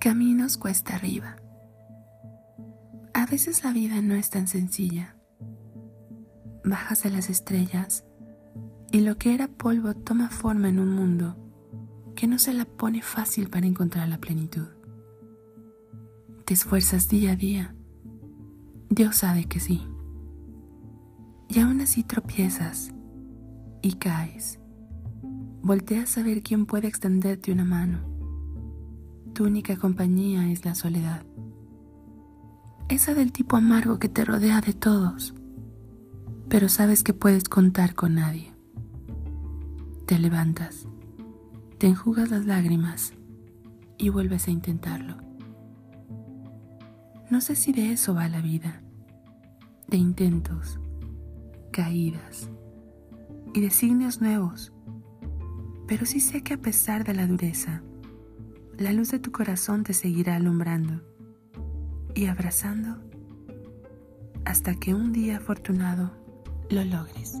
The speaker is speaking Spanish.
Caminos cuesta arriba. A veces la vida no es tan sencilla. Bajas a las estrellas y lo que era polvo toma forma en un mundo que no se la pone fácil para encontrar la plenitud. Te esfuerzas día a día. Dios sabe que sí. Y aún así tropiezas y caes. Volteas a ver quién puede extenderte una mano tu única compañía es la soledad. Esa del tipo amargo que te rodea de todos, pero sabes que puedes contar con nadie. Te levantas, te enjugas las lágrimas y vuelves a intentarlo. No sé si de eso va la vida, de intentos, caídas y designios nuevos, pero sí sé que a pesar de la dureza, la luz de tu corazón te seguirá alumbrando y abrazando hasta que un día afortunado lo logres.